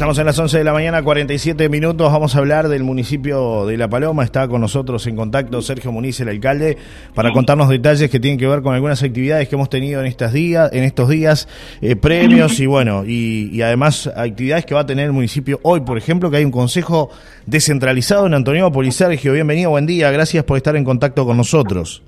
Estamos en las 11 de la mañana, 47 minutos. Vamos a hablar del municipio de La Paloma. Está con nosotros en contacto Sergio Muniz, el alcalde, para contarnos detalles que tienen que ver con algunas actividades que hemos tenido en estos días, en estos días, eh, premios y bueno, y, además actividades que va a tener el municipio hoy, por ejemplo, que hay un consejo descentralizado en Antoniopolis. Sergio, bienvenido, buen día. Gracias por estar en contacto con nosotros.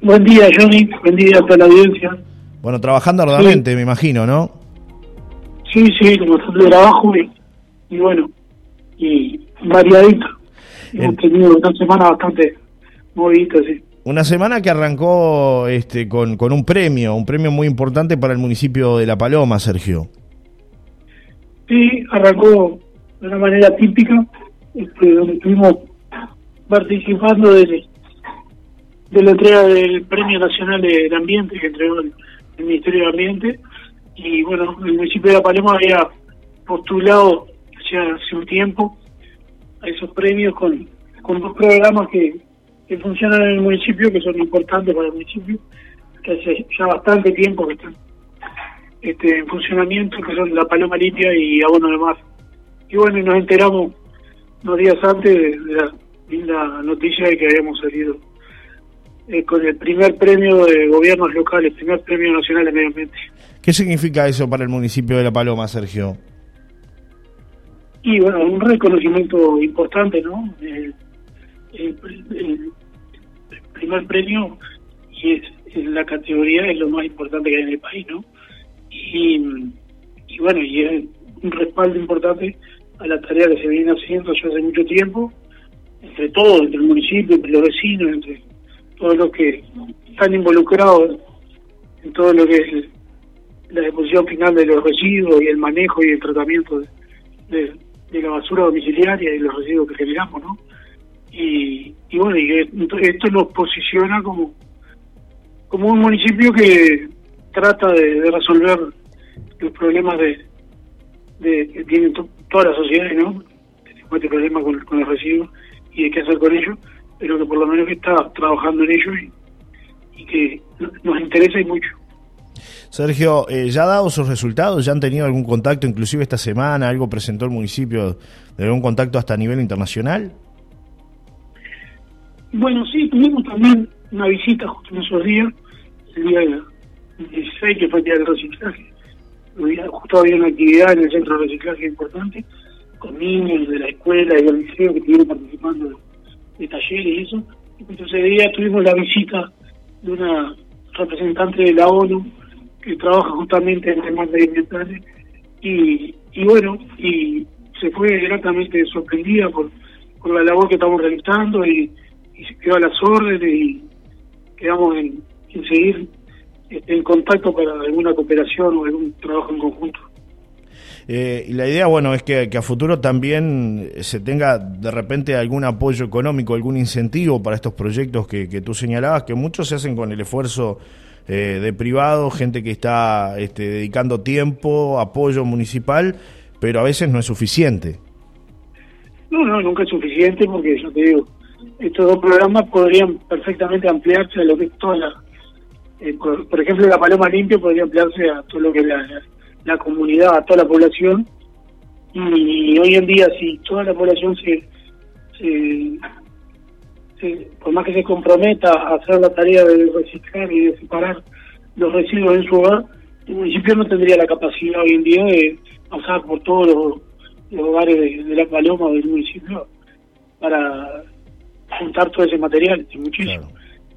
Buen día, Johnny. Buen día a toda la audiencia. Bueno, trabajando arduamente, me imagino, ¿no? Sí, sí, como de trabajo y, y bueno, y variadito. Hemos tenido una semana bastante movida, sí. Una semana que arrancó este, con, con un premio, un premio muy importante para el municipio de La Paloma, Sergio. Sí, arrancó de una manera típica, este, donde estuvimos participando de, de la entrega del Premio Nacional del Ambiente que entregó el Ministerio de Ambiente y bueno, el municipio de La Paloma había postulado hace un tiempo a esos premios con, con dos programas que, que funcionan en el municipio, que son importantes para el municipio, que hace ya bastante tiempo que están este, en funcionamiento, que son La Paloma Limpia y Abono de Mar. Y bueno, nos enteramos unos días antes de, la linda noticia de que habíamos salido eh, con el primer premio de gobiernos locales, el primer premio nacional de medio ambiente. ¿Qué significa eso para el municipio de La Paloma, Sergio? Y bueno, un reconocimiento importante, ¿no? El, primer premio y es, en la categoría es lo más importante que hay en el país, ¿no? Y, y bueno, y es un respaldo importante a la tarea que se viene haciendo ya hace mucho tiempo, entre todos, entre el municipio, entre los vecinos, entre todos los que están involucrados en todo lo que es la deposición final de los residuos y el manejo y el tratamiento de, la basura domiciliaria y los residuos que generamos, ¿no? Y, bueno, y esto nos posiciona como, como un municipio que trata de, resolver los problemas de, que tienen todas las sociedades, ¿no? Encuentra problemas con, con los residuos y de qué hacer con ellos, pero que por lo menos que está trabajando en ello y, y que nos interesa y mucho. Sergio, eh, ¿ya ha dado sus resultados? ¿Ya han tenido algún contacto, inclusive esta semana? ¿Algo presentó el municipio de algún contacto hasta a nivel internacional? Bueno, sí, tuvimos también una visita justo en esos días, el día 16, que fue el día del reciclaje. Justo había una actividad en el centro de reciclaje importante, con niños de la escuela y del liceo que estuvieron participando de, talleres y eso. Entonces ese día tuvimos la visita de una representante de la ONU que trabaja justamente en temas medioambientales y, y bueno, y se fue gratamente sorprendida por, por la labor que estamos realizando y, se quedó a las órdenes y quedamos en, seguir este, en contacto para alguna cooperación o algún trabajo en conjunto. Eh, y la idea, bueno, es que, a futuro también se tenga de repente algún apoyo económico, algún incentivo para estos proyectos que, que tú señalabas, que muchos se hacen con el esfuerzo eh, de privado, gente que está este, dedicando tiempo, apoyo municipal, pero a veces no es suficiente. No, no, nunca es suficiente porque, yo te digo, estos dos programas podrían perfectamente ampliarse a lo que es toda la... Eh, por, ejemplo, la Paloma Limpia podría ampliarse a todo lo que es la, comunidad, a toda la población. Y, hoy en día, si toda la población se, se por más que se comprometa a hacer la tarea de reciclar y de separar los residuos en su hogar, el municipio no tendría la capacidad hoy en día de pasar por todos los, hogares de, la paloma del municipio para juntar todo ese material, es muchísimo.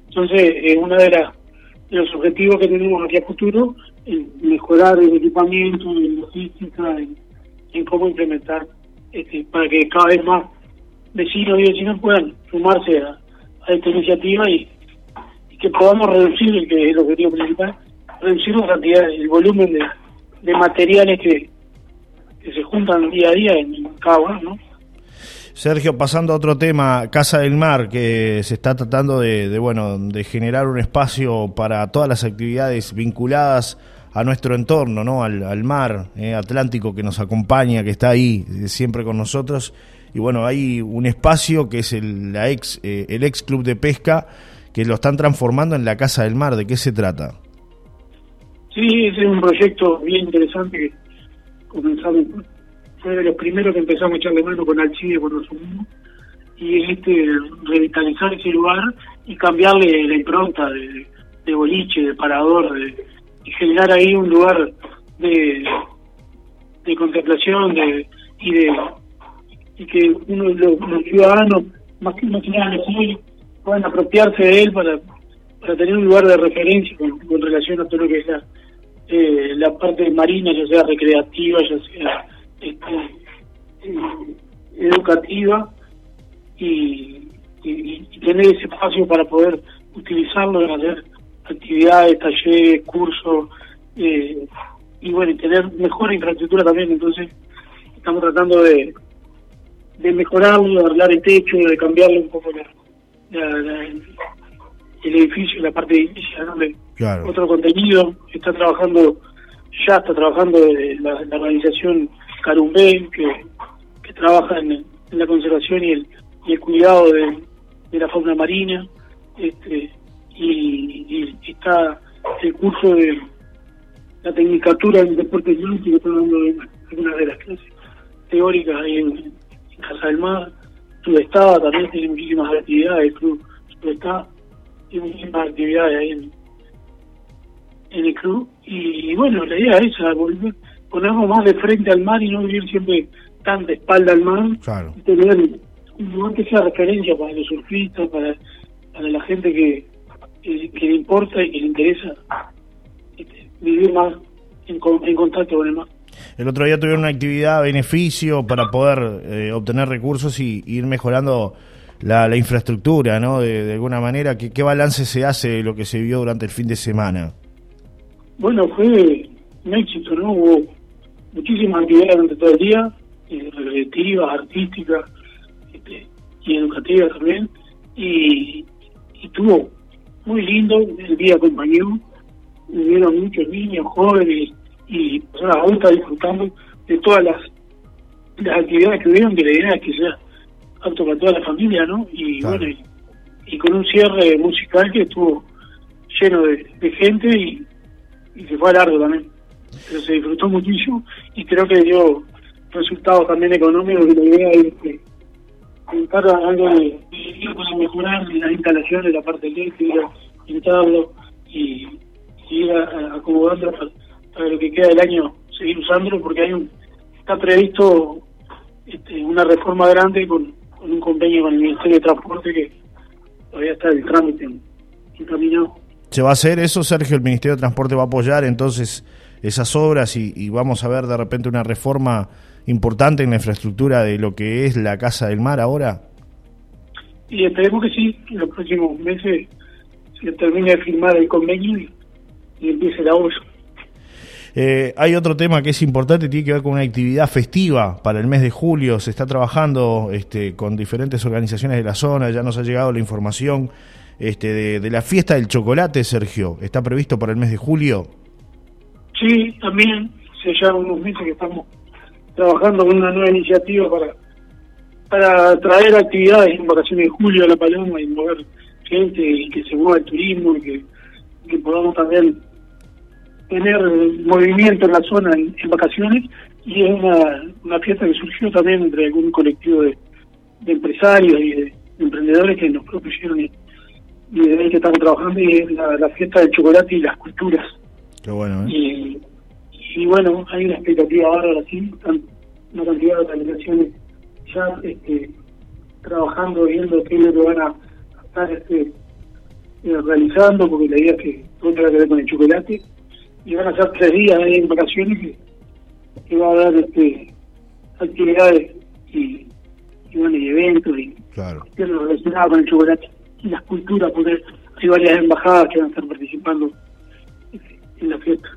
Entonces, eh, uno de, de los objetivos que tenemos aquí a futuro es mejorar el equipamiento, en logística, en, cómo implementar este, para que cada vez más vecinos y vecinas puedan sumarse a, esta iniciativa y, que podamos reducir, el que es el objetivo principal, reducir la cantidad, el volumen de, materiales que, se juntan día a día en, cada uno, ¿no? Sergio, pasando a otro tema, Casa del Mar, que se está tratando de, bueno, de generar un espacio para todas las actividades vinculadas a nuestro entorno, ¿no? Al, mar eh, Atlántico que nos acompaña, que está ahí eh, siempre con nosotros y bueno, hay un espacio que es el, la ex, eh, el ex club de pesca que lo están transformando en la Casa del Mar. ¿De qué se trata? Sí, es un proyecto bien interesante que comenzamos fue de los primeros que empezamos a echarle mano con Alcide cuando asumimos, y es este, revitalizar ese lugar y cambiarle la impronta de, de boliche, de parador, de, y generar ahí un lugar de, contemplación de, y de y que uno de los, ciudadanos, más que, más nada puedan apropiarse de él para, para tener un lugar de referencia con, relación a todo lo que es la, eh, la parte marina, ya sea recreativa, ya sea este, eh, educativa, y, y, tener ese espacio para poder utilizarlo en hacer actividades, talleres, cursos, eh, y bueno, y tener mejor infraestructura también. Entonces, estamos tratando de, de mejorarlo, de arreglar el techo, de cambiarle un poco el edificio, la parte de edificio, otro contenido. Está trabajando, ya está trabajando la, organización Carumbé, que, que trabaja en, la conservación y el, y el cuidado de, de la fauna marina. Este, y, está el curso de la tecnicatura en deporte que está dando algunas de las clases teóricas ahí en, Casa del Mar. Sudestada también tiene muchísimas actividades, el club Sudestada tiene muchísimas actividades ahí en, en el club. Y, bueno, la idea es esa, volver, ponernos más de frente al mar y no vivir siempre tan de espalda al mar. Claro. tener un lugar que sea referencia para los surfistas, para, para la gente que, que, le importa y que le interesa este, vivir más en, contacto con el mar. El otro día tuvieron una actividad beneficio para poder eh, obtener recursos y, ir mejorando la, infraestructura, ¿no? De, alguna manera, ¿qué, ¿qué, balance se hace de lo que se vio durante el fin de semana? Bueno, fue un éxito, ¿no? Hubo muchísimas actividades durante todo el día, eh, recreativas, artísticas este, y educativas también, y, y tuvo muy lindo, el día acompañó, hubieron muchos niños, jóvenes y personas adultas disfrutando de todas las, las actividades que hubieron, que la idea es que sea apto para toda la familia, ¿no? Y bueno, y, con un cierre musical que estuvo lleno de, gente y, y se fue a largo también. Pero se disfrutó muchísimo y creo que dio resultados también económicos que la idea es que algo de, para mejorar las instalaciones, la parte eléctrica, pintarlo y, ir acomodando para, lo que queda del año seguir usándolo porque hay un está previsto este, una reforma grande con, un convenio con el Ministerio de Transporte que todavía está el trámite encaminado. ¿Se va a hacer eso, Sergio? ¿El Ministerio de Transporte va a apoyar entonces esas obras y vamos a ver de repente una reforma importante en la infraestructura de lo que es la Casa del Mar ahora? Y esperemos que sí, en los próximos meses se termine de firmar el convenio y, empiece la obra. Eh, hay otro tema que es importante, tiene que ver con una actividad festiva para el mes de julio. Se está trabajando este, con diferentes organizaciones de la zona, ya nos ha llegado la información este, de, de la fiesta del chocolate, Sergio. ¿Está previsto para el mes de julio? Sí, también. Hace ya unos meses que estamos trabajando con una nueva iniciativa para para traer actividades en vacaciones de julio a La Paloma y mover gente y que se mueva el turismo y que, podamos también tener movimiento en la zona en, vacaciones y es una, una fiesta que surgió también entre algún colectivo de, empresarios y de, emprendedores que nos propusieron y, de ahí que estamos trabajando y es la, fiesta del chocolate y las culturas. Qué bueno, ¿eh? y bueno, hay una expectativa ahora, sí, una cantidad de organizaciones ya este, trabajando, viendo qué es lo que van a estar este, eh, realizando, porque la idea es que todo tenga que ver con el chocolate, y van a ser tres días en vacaciones que, que, va a haber este, actividades y, y, bueno, y eventos y claro. relacionadas con el chocolate y las culturas, porque hay varias embajadas que van a estar participando en la fiesta.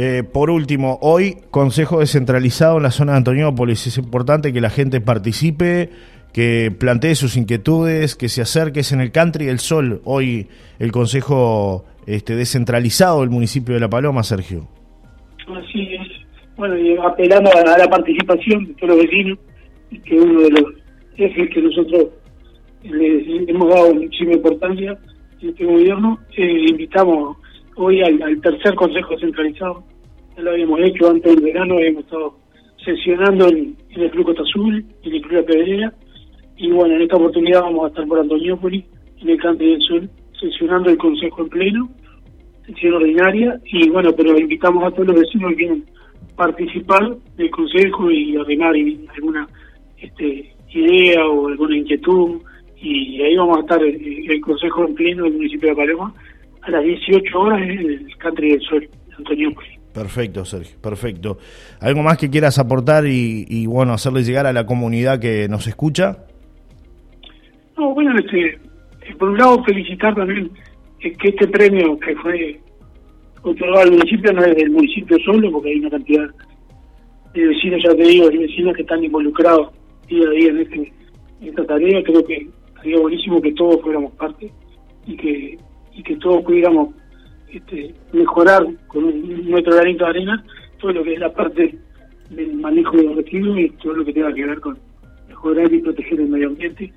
Eh, por último, hoy Consejo Descentralizado en la zona de Antoniópolis. Es importante que la gente participe, que plantee sus inquietudes, que se acerque. Es en el Country del Sol hoy el Consejo este, Descentralizado del municipio de La Paloma, Sergio. Así es. Bueno, apelando a la participación de todos los vecinos, que uno de los ejes que nosotros le hemos dado muchísima importancia en este gobierno, eh, invitamos hoy al, tercer Consejo Centralizado. Ya lo habíamos hecho antes del verano, habíamos estado sesionando en, el Club Costa Azul, en el Club La Pedrera, y bueno, en esta oportunidad vamos a estar por Antoniópolis, en el Country del Sur, sesionando el Consejo en pleno, sesión ordinaria, y bueno, pero invitamos a todos los vecinos que quieran participar del Consejo y ordenar alguna este, idea o alguna inquietud, y ahí vamos a estar el, el Consejo en pleno del municipio de Paloma a las 18 horas en el Country del Sur, Antoniópolis. Perfecto, Sergio, perfecto. ¿Algo más que quieras aportar y, bueno, hacerle llegar a la comunidad que nos escucha? No, bueno, este, por un lado felicitar también que este premio que fue otorgado al municipio no es del municipio solo, porque hay una cantidad de vecinos, ya te digo, de vecinos que están involucrados día a día en, este, en esta tarea. Creo que sería buenísimo que todos fuéramos parte y que, y que todos pudiéramos este, mejorar con un, nuestro granito de arena todo lo que es la parte del manejo de los residuos y todo lo que tenga que ver con mejorar y proteger el medio ambiente.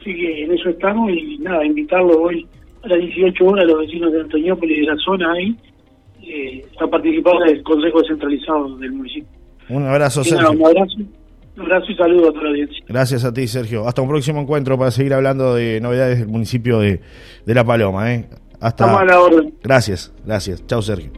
Así que en eso estamos y nada, invitarlo hoy a las 18 horas a los vecinos de Antoñópolis y de la zona ahí eh, a participar del Consejo Descentralizado del municipio. Un abrazo, Sergio. un abrazo. Un abrazo y saludo a toda la audiencia. Gracias a ti, Sergio. Hasta un próximo encuentro para seguir hablando de novedades del municipio de, de La Paloma. ¿eh? Hasta. la orden. Gracias, gracias. Chao, Sergio.